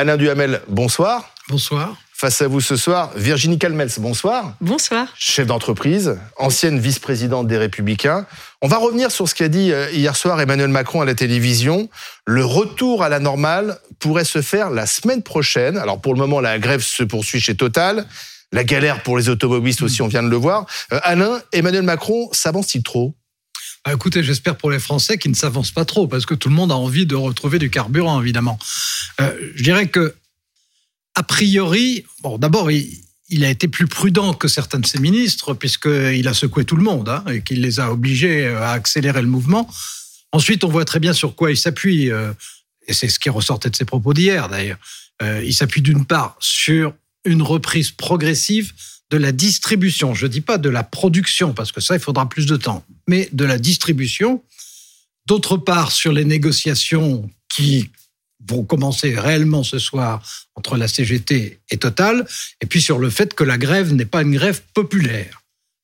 Alain Duhamel, bonsoir. Bonsoir. Face à vous ce soir, Virginie Calmels, bonsoir. Bonsoir. Chef d'entreprise, ancienne vice-présidente des Républicains. On va revenir sur ce qu'a dit euh, hier soir Emmanuel Macron à la télévision. Le retour à la normale pourrait se faire la semaine prochaine. Alors pour le moment, la grève se poursuit chez Total. La galère pour les automobilistes aussi, on vient de le voir. Euh, Alain, Emmanuel Macron s'avance-t-il trop? Bah, écoutez, j'espère pour les Français qu'ils ne s'avancent pas trop, parce que tout le monde a envie de retrouver du carburant, évidemment. Euh, je dirais que a priori, bon, d'abord, il, a été plus prudent que certains de ses ministres, puisqu'il a secoué tout le monde hein, et qu'il les a obligés euh, à accélérer le mouvement. Ensuite, on voit très bien sur quoi il s'appuie, euh, et c'est ce qui ressortait de ses propos d'hier d'ailleurs. Il s'appuie d'une part sur une reprise progressive de la distribution. Je ne dis pas de la production, parce que ça, il faudra plus de temps, mais de la distribution. D'autre part, sur les négociations qui vont commencer réellement ce soir entre la CGT et Total, et puis sur le fait que la grève n'est pas une grève populaire.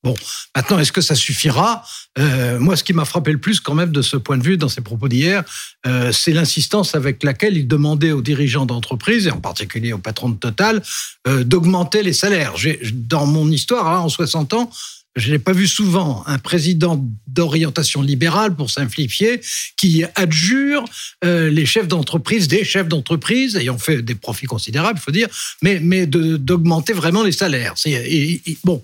Bon, maintenant, est-ce que ça suffira? Euh, Moi, ce qui m'a frappé le plus quand même de ce point de vue dans ses propos d'hier, euh, c'est l'insistance avec laquelle il demandait aux dirigeants d'entreprise, et en particulier au patron de Total, euh, d'augmenter les salaires. Dans mon histoire, hein, en 60 ans, je n'ai pas vu souvent un président d'orientation libérale, pour simplifier, qui adjure euh, les chefs d'entreprise, des chefs d'entreprise ayant fait des profits considérables, il faut dire, mais, mais d'augmenter vraiment les salaires. bon,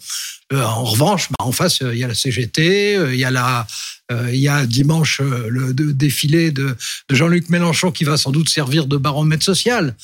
euh, en revanche, bah, en face, il y a la CGT, euh, il y a il y a dimanche le défilé de, Jean-Luc Mélenchon qui va sans doute servir de baromètre social.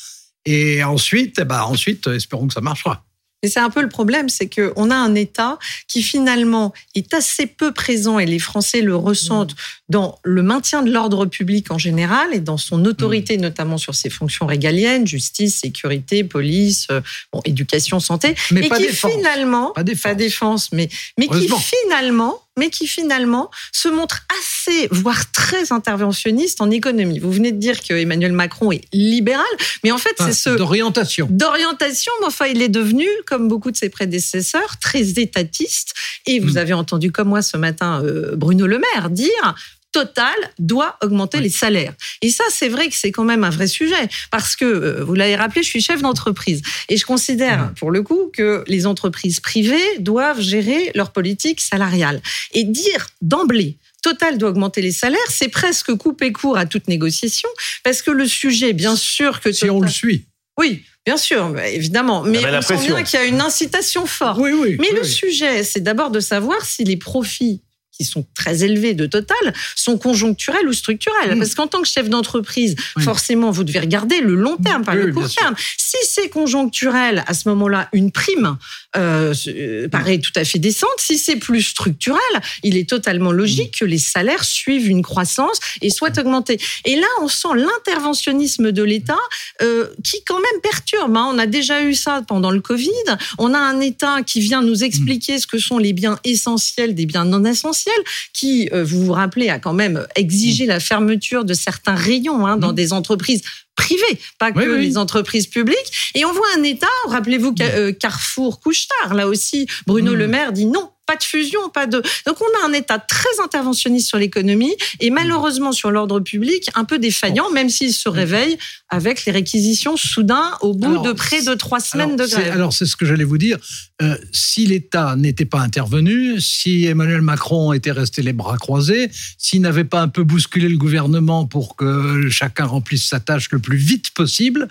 Et ensuite, eh ben, ensuite, espérons que ça marchera. Et c'est un peu le problème, c'est qu'on a un État qui finalement est assez peu présent et les Français le ressentent mmh. dans le maintien de l'ordre public en général et dans son autorité, mmh. notamment sur ses fonctions régaliennes, justice, sécurité, police, euh, bon, éducation, santé, mais et pas qui défense. finalement, pas défense, pas défense mais, mais qui finalement mais qui finalement se montre assez, voire très interventionniste en économie. Vous venez de dire que Emmanuel Macron est libéral, mais en fait, c'est ce. D'orientation. D'orientation, mais enfin, il est devenu, comme beaucoup de ses prédécesseurs, très étatiste. Et vous mm. avez entendu, comme moi ce matin, euh, Bruno Le Maire dire Total doit augmenter les salaires. Et ça, c'est vrai que c'est quand même un vrai sujet, parce que, euh, vous l'avez rappelé, je suis chef d'entreprise, et je considère, pour le coup, que les entreprises privées doivent gérer leur politique salariale. Et dire d'emblée, Total doit augmenter les salaires, c'est presque couper court à toute négociation, parce que le sujet, bien sûr que... Si on le suit. Oui, Bien sûr, évidemment. Mais on sent bien qu'il y a une incitation forte. Oui, oui, Mais le sujet, c'est d'abord de savoir si les profits qui sont très élevés de Total sont conjoncturels ou structurels. Mm. Parce qu'en tant que chef d'entreprise, forcément, vous devez regarder le long terme, pas le court terme. Si c'est conjoncturel, à ce moment-là, une prime euh, euh, paraît tout à fait décente. Si c'est plus structurel, il est totalement logique mm. que les salaires suivent une croissance et soient augmentés. Et là, on sent l'interventionnisme de l'État euh, qui quand même perturbe. Hein. On a déjà eu ça pendant le Covid. On a un État qui vient nous expliquer ce que sont les biens essentiels des biens non essentiels qui, euh, vous vous rappelez, a quand même exigé la fermeture de certains rayons hein, dans mmh. des entreprises privées, pas que les entreprises publiques. Et on voit un État, rappelez-vous mmh. euh, Carrefour, Couchetard, là aussi, Bruno mmh. Le Maire dit non, pas de fusion, pas de. Donc on a un État très interventionniste sur l'économie et malheureusement sur l'ordre public un peu défaillant, même s'il se réveille avec les réquisitions soudain au bout de près de trois semaines de grève. Alors c'est ce que j'allais vous dire. Euh, si l'État n'était pas intervenu, si Emmanuel Macron était resté les bras croisés, s'il n'avait pas un peu bousculé le gouvernement pour que chacun remplisse sa tâche le plus vite possible,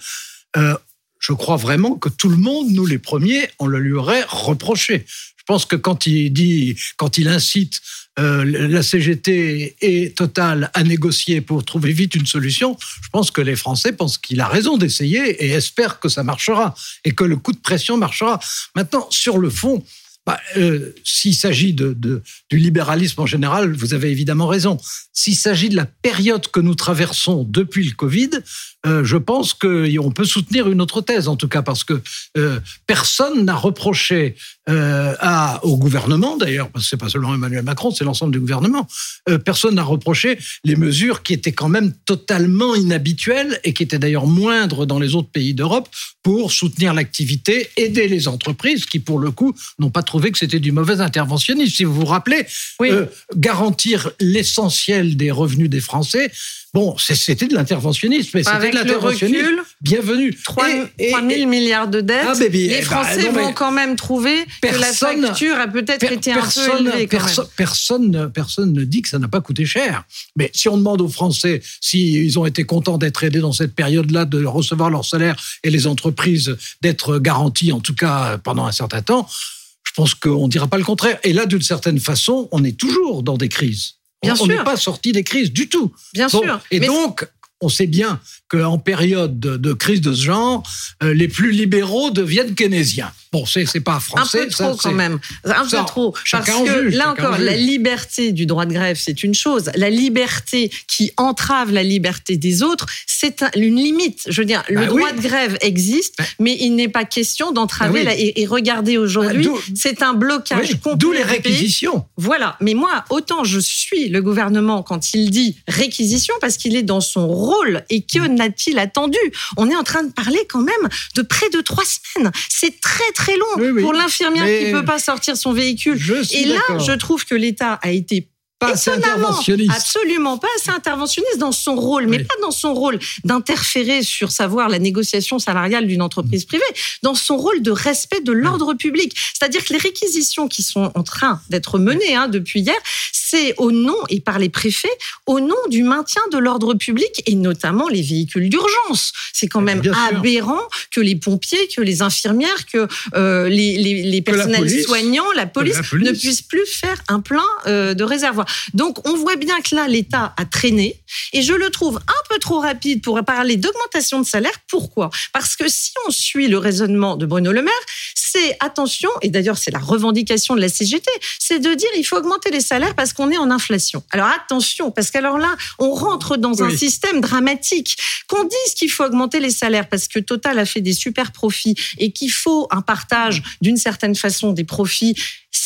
euh, je crois vraiment que tout le monde, nous les premiers, on le lui aurait reproché. Je pense que quand il dit, quand il incite euh, la CGT et Total à négocier pour trouver vite une solution, je pense que les Français pensent qu'il a raison d'essayer et espèrent que ça marchera et que le coup de pression marchera. Maintenant, sur le fond, bah, euh, s'il s'agit du libéralisme en général, vous avez évidemment raison. S'il s'agit de la période que nous traversons depuis le Covid, euh, je pense qu'on peut soutenir une autre thèse, en tout cas, parce que euh, personne n'a reproché au gouvernement, d'ailleurs, parce que c'est pas seulement Emmanuel Macron, c'est l'ensemble du gouvernement, personne n'a reproché les mesures qui étaient quand même totalement inhabituelles et qui étaient d'ailleurs moindres dans les autres pays d'Europe pour soutenir l'activité, aider les entreprises qui, pour le coup, n'ont pas trop trouvé que c'était du mauvais interventionnisme. Si vous vous rappelez, euh, garantir l'essentiel des revenus des Français, Bon, c'était de l'interventionnisme, mais c'était de l'interventionnisme. Bienvenue. 3, 000 milliards de dettes. Ah, les bah, Français vont quand même trouver que la facture a peut-être été un peu élevée. Personne, personne ne dit que ça n'a pas coûté cher. Mais si on demande aux Français s'ils ont été contents d'être aidés dans cette période-là, de recevoir leur salaire et les entreprises d'être garanties, en tout cas pendant un certain temps, je pense qu'on ne dira pas le contraire. Et là, d'une certaine façon, on est toujours dans des crises. Bien on n'est pas sorti des crises du tout. Bien sûr. Et donc, on sait bien qu'en période de, crise de ce genre, euh, les plus libéraux deviennent keynésiens. C'est pas français. Un peu trop quand même. Un peu trop. Parce que là encore, la liberté du droit de grève, c'est une chose. La liberté qui entrave la liberté des autres, c'est une limite. Je veux dire, le bah droit de grève existe, mais il n'est pas question d'entraver. Bah et, regardez aujourd'hui, bah, c'est un blocage complet. D'où les réquisitions. Voilà. Mais moi, autant je suis le gouvernement quand il dit réquisition, parce qu'il est dans son rôle et que n'a-t-il attendu? On est en train de parler quand même de près de trois semaines. C'est très très long pour l'infirmière qui peut pas sortir son véhicule. Et là, je trouve que l'État a été pas assez interventionniste. Absolument pas assez interventionniste dans son rôle, mais pas dans son rôle d'interférer sur savoir la négociation salariale d'une entreprise privée, dans son rôle de respect de l'ordre public. C'est-à-dire que les réquisitions qui sont en train d'être menées hein, depuis hier, c'est au nom, et par les préfets, au nom du maintien de l'ordre public et notamment les véhicules d'urgence. C'est quand même aberrant que les pompiers, que les infirmières, que euh, les, les, personnels soignants, la police, ne puissent plus faire un plein euh, de réservoir. Donc on voit bien que là, l'État a traîné et je le trouve un peu trop rapide pour parler d'augmentation de salaire. Pourquoi? Parce que si on suit le raisonnement de Bruno Le Maire, c'est attention, et d'ailleurs c'est la revendication de la CGT, c'est de dire il faut augmenter les salaires parce qu'on est en inflation. Alors attention, parce qu'alors là, on rentre dans un système dramatique. Qu'on dise qu'il faut augmenter les salaires parce que Total a fait des super profits et qu'il faut un partage d'une certaine façon des profits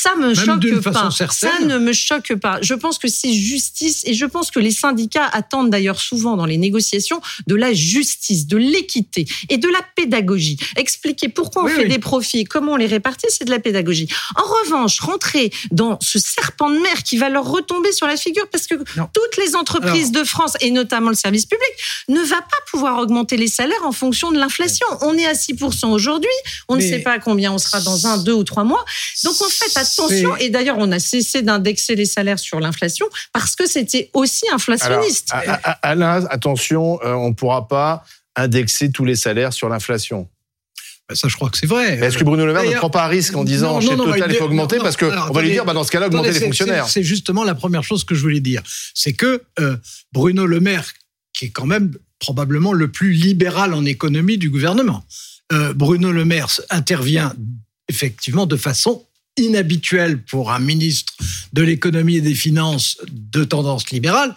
ça me choque pas. Ça ne me choque pas. Je pense que c'est justice et je pense que les syndicats attendent d'ailleurs souvent dans les négociations de la justice, de l'équité et de la pédagogie. Expliquer pourquoi on fait des profits, comment on les répartit, c'est de la pédagogie. En revanche, rentrer dans ce serpent de mer qui va leur retomber sur la figure parce que toutes les entreprises de France et notamment le service public ne va pas pouvoir augmenter les salaires en fonction de l'inflation. On est à 6% aujourd'hui, on ne sait pas combien on sera dans un, deux ou trois mois. Donc en fait, attention. Et d'ailleurs, on a cessé d'indexer les salaires sur l'inflation parce que c'était aussi inflationniste. Alain, attention, euh, on ne pourra pas indexer tous les salaires sur l'inflation. Ben, ça, je crois que c'est vrai. Est-ce que Bruno Le Maire ne prend pas un risque en disant chez Total, il faut augmenter Parce qu'on va lui dire, bah, dans ce cas-là, augmenter les fonctionnaires. C'est justement la première chose que je voulais dire. C'est que euh, Bruno Le Maire, qui est quand même probablement le plus libéral en économie du gouvernement, euh, Bruno Le Maire intervient effectivement de façon inhabituel pour un ministre de l'économie et des finances de tendance libérale,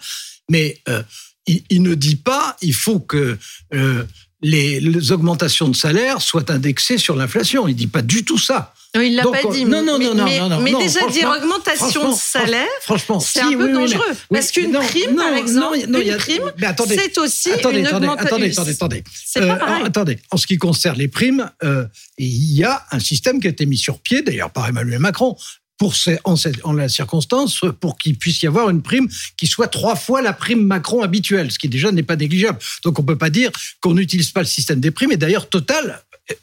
mais euh, il, ne dit pas il faut que euh, les, augmentations de salaire soient indexées sur l'inflation. Il dit pas du tout ça. Non, il l'a pas dit. Non, non, mais, non, non, non, Mais déjà dire augmentation de salaire, franchement, c'est un peu dangereux. parce qu'une prime, par exemple, une prime, c'est aussi attendez, une attendez, attendez, attendez, attendez. C'est pas euh, pareil. attendez. En ce qui concerne les primes, euh, il y a un système qui a été mis sur pied, d'ailleurs par Emmanuel Macron, pour en, cette, en la circonstance, pour qu'il puisse y avoir une prime qui soit trois fois la prime Macron habituelle, ce qui déjà n'est pas négligeable. Donc on peut pas dire qu'on n'utilise pas le système des primes. Et d'ailleurs, Total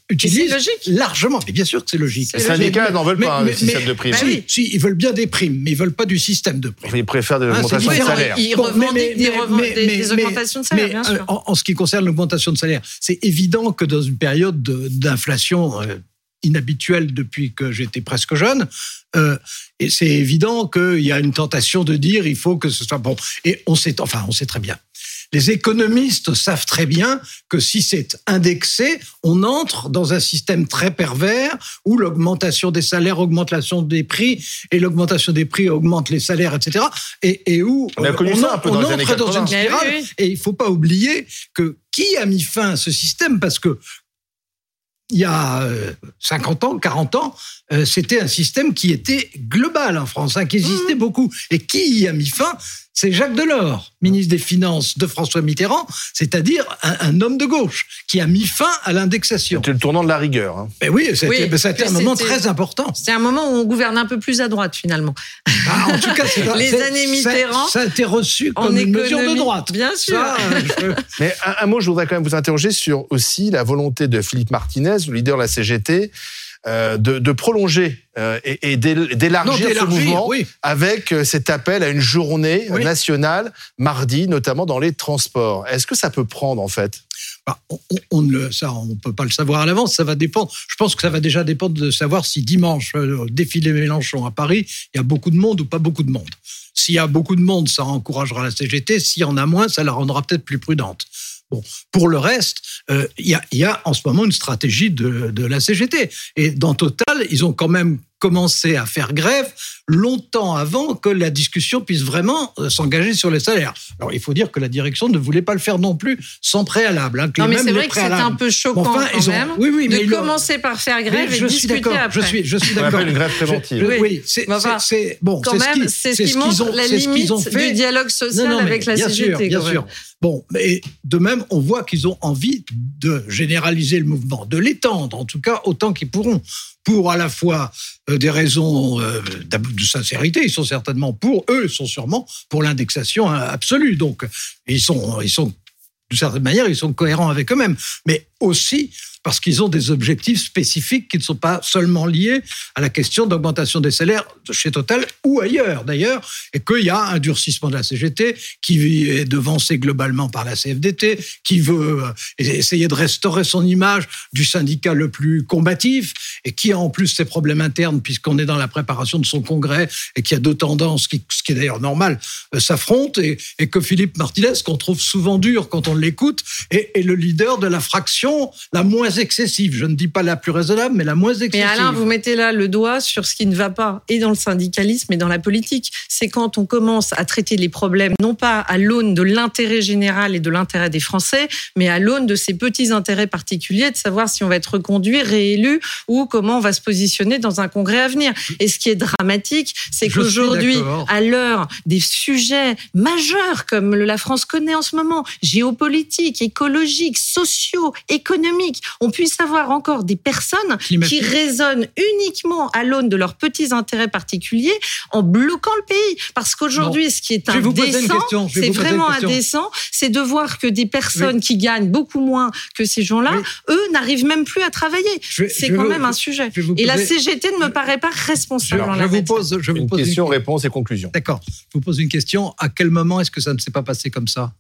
utilise largement. Mais bien sûr que c'est logique. Les syndicats n'en veulent pas, un système de primes. Si, si, ils veulent bien des primes, mais ils veulent pas du système de primes. Ils préfèrent des augmentations de salaire. Ils revendiquent des, augmentations de salaire, bien sûr. En, ce qui concerne l'augmentation de salaire, c'est évident que dans une période d'inflation euh, inhabituelle depuis que j'étais presque jeune. Euh, et c'est évident qu'il y a une tentation de dire il faut que ce soit bon. Et on sait, enfin, on sait très bien. Les économistes savent très bien que si c'est indexé, on entre dans un système très pervers où l'augmentation des salaires augmente l'augmentation des prix et l'augmentation des prix augmente les salaires, etc. Et, où on, a connu ça un peu dans les entre dans une spirale. Et il faut pas oublier que qui a mis fin à ce système? Parce que il y a 50 euh, ans, 40 ans, euh, c'était un système qui était global en France, hein, qui existait mmh. beaucoup. Et qui y a mis fin? C'est Jacques Delors, ministre des Finances de François Mitterrand, c'est-à-dire un, homme de gauche qui a mis fin à l'indexation. C'était le tournant de la rigueur. Hein. Mais oui, c'était oui, un moment très important. C'est un moment où on gouverne un peu plus à droite finalement. Ah, en tout cas, les années Mitterrand. Ça, a été reçu comme une mesure de droite. Bien sûr. Euh, Mais un, mot, je voudrais quand même vous interroger sur aussi la volonté de Philippe Martinez, le leader de la CGT, euh, de, prolonger euh, et, d'élargir ce mouvement avec euh, cet appel à une journée nationale mardi, notamment dans les transports. Est-ce que ça peut prendre en fait? Bah, on, ne ça, on peut pas le savoir à l'avance. Ça va dépendre. Je pense que ça va déjà dépendre de savoir si dimanche, au défilé Mélenchon à Paris, il y a beaucoup de monde ou pas beaucoup de monde. S'il y a beaucoup de monde, ça encouragera la CGT. S'il y en a moins, ça la rendra peut-être plus prudente. Pour le reste, euh, il y, a, en ce moment une stratégie de la CGT. Et dans Total, ils ont quand même commencé à faire grève longtemps avant que la discussion puisse vraiment euh, s'engager sur les salaires. Alors il faut dire que la direction ne voulait pas le faire non plus sans préalable. Hein, non mais c'est vrai que c'est un peu choquant enfin, quand même oui, oui, de commencer par faire grève et je discuter suis après. Je suis, je suis d'accord. une grève préventive. oui, c'est bon. Quand même, c'est ce qui montre la limite du dialogue social avec la CGT. Bien sûr. Bon, mais de même, on voit qu'ils ont envie de généraliser le mouvement, de l'étendre, en tout cas autant qu'ils pourront, pour à la fois euh, des raisons euh, de sincérité, ils sont certainement pour, eux sont sûrement pour l'indexation absolue. Donc, ils sont, ils sont, d'une certaine manière, ils sont cohérents avec eux-mêmes. Mais aussi, parce qu'ils ont des objectifs spécifiques qui ne sont pas seulement liés à la question d'augmentation des salaires chez Total ou ailleurs d'ailleurs, et qu'il y a un durcissement de la CGT qui est devancé globalement par la CFDT, qui veut euh, essayer de restaurer son image du syndicat le plus combatif, et qui a en plus ses problèmes internes puisqu'on est dans la préparation de son congrès et qu'il y a deux tendances, qui, ce qui est d'ailleurs normal, euh, s'affrontent, et, que Philippe Martinez, qu'on trouve souvent dur quand on l'écoute, est, est le leader de la fraction la moins excessive. Je ne dis pas la plus raisonnable, mais la moins excessive. Mais Alain, vous mettez là le doigt sur ce qui ne va pas, et dans le syndicalisme et dans la politique. C'est quand on commence à traiter les problèmes, non pas à l'aune de l'intérêt général et de l'intérêt des Français, mais à l'aune de ces petits intérêts particuliers, de savoir si on va être reconduit, réélu, ou comment on va se positionner dans un congrès à venir. Et ce qui est dramatique, c'est qu'aujourd'hui, à l'heure des sujets majeurs comme la France connaît en ce moment, géopolitiques, écologiques, sociaux, économiques, on puisse avoir encore des personnes qui raisonnent uniquement à l'aune de leurs petits intérêts particuliers en bloquant le pays. Parce qu'aujourd'hui, ce qui est indécent, c'est vraiment indécent, c'est de voir que des personnes qui gagnent beaucoup moins que ces gens-là, eux n'arrivent même plus à travailler. C'est quand même un sujet. Et la CGT ne me paraît pas responsable. je, vous pose, je vous pose une question, réponse et conclusion. D'accord. Je vous pose une question. À quel moment est-ce que ça ne s'est pas passé comme ça?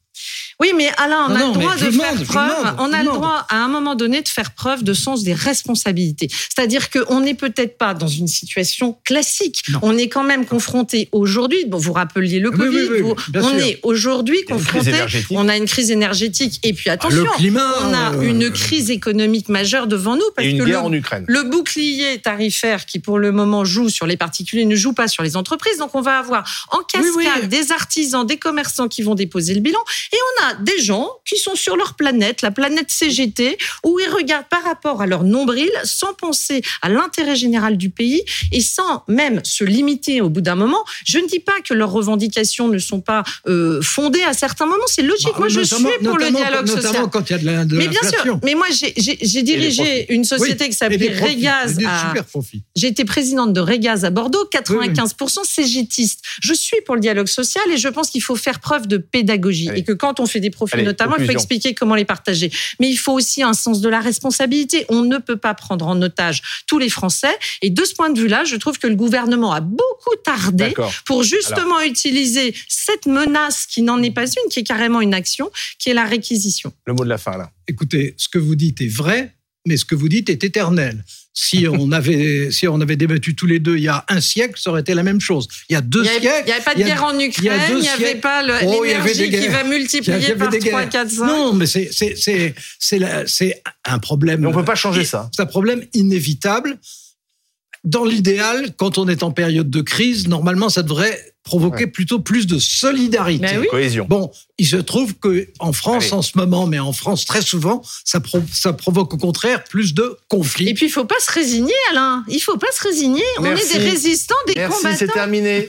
Oui, mais Alain, on a le droit de faire preuve, on a le droit à un moment donné de faire preuve de sens des responsabilités. C'est-à-dire qu'on n'est peut-être pas dans une situation classique. On est quand même confronté aujourd'hui, bon, vous rappeliez le Covid, on est aujourd'hui confronté, on a une crise énergétique et puis attention, on a euh, une crise économique majeure devant nous parce que le, en Ukraine. le bouclier tarifaire qui pour le moment joue sur les particuliers ne joue pas sur les entreprises. Donc on va avoir en cascade des artisans, des commerçants qui vont déposer le bilan et on a des gens qui sont sur leur planète, la planète CGT, où ils regardent par rapport à leur nombril sans penser à l'intérêt général du pays et sans même se limiter au bout d'un moment. Je ne dis pas que leurs revendications ne sont pas euh, fondées à certains moments, c'est logique. Bah, moi, je suis pour le dialogue social. Notamment quand il y a de la Mais bien sûr, mais moi, j'ai dirigé une société qui s'appelait Régaz. J'ai été présidente de Régaz à Bordeaux, 95% CGTistes. Je suis pour le dialogue social et je pense qu'il faut faire preuve de pédagogie et que quand on fait des profils notamment, il faut expliquer comment les partager. Mais il faut aussi un sens de la responsabilité. On ne peut pas prendre en otage tous les Français. Et de ce point de vue-là, je trouve que le gouvernement a beaucoup tardé pour justement utiliser cette menace qui n'en est pas une, qui est carrément une action, qui est la réquisition. Le mot de la fin, là. Écoutez, ce que vous dites est vrai, mais ce que vous dites est éternel. Si on avait, si on avait débattu tous les deux il y a un siècle, ça aurait été la même chose. Il y a deux siècles. Il n'y avait pas de guerre en Ukraine, il n'y avait pas oh, l'énergie qui va multiplier par 3, 4, 5. Non, mais c'est un problème. Mais on ne peut pas changer ça. C'est un problème inévitable. Dans l'idéal, quand on est en période de crise, normalement, ça devrait provoquer plutôt plus de solidarité. Ben Cohésion. Bon, il se trouve que en France en ce moment, mais en France très souvent, ça, ça provoque au contraire plus de conflits. Et puis il faut pas se résigner, Alain. Il faut pas se résigner. On est des résistants, des Merci, combattants. c'est terminé.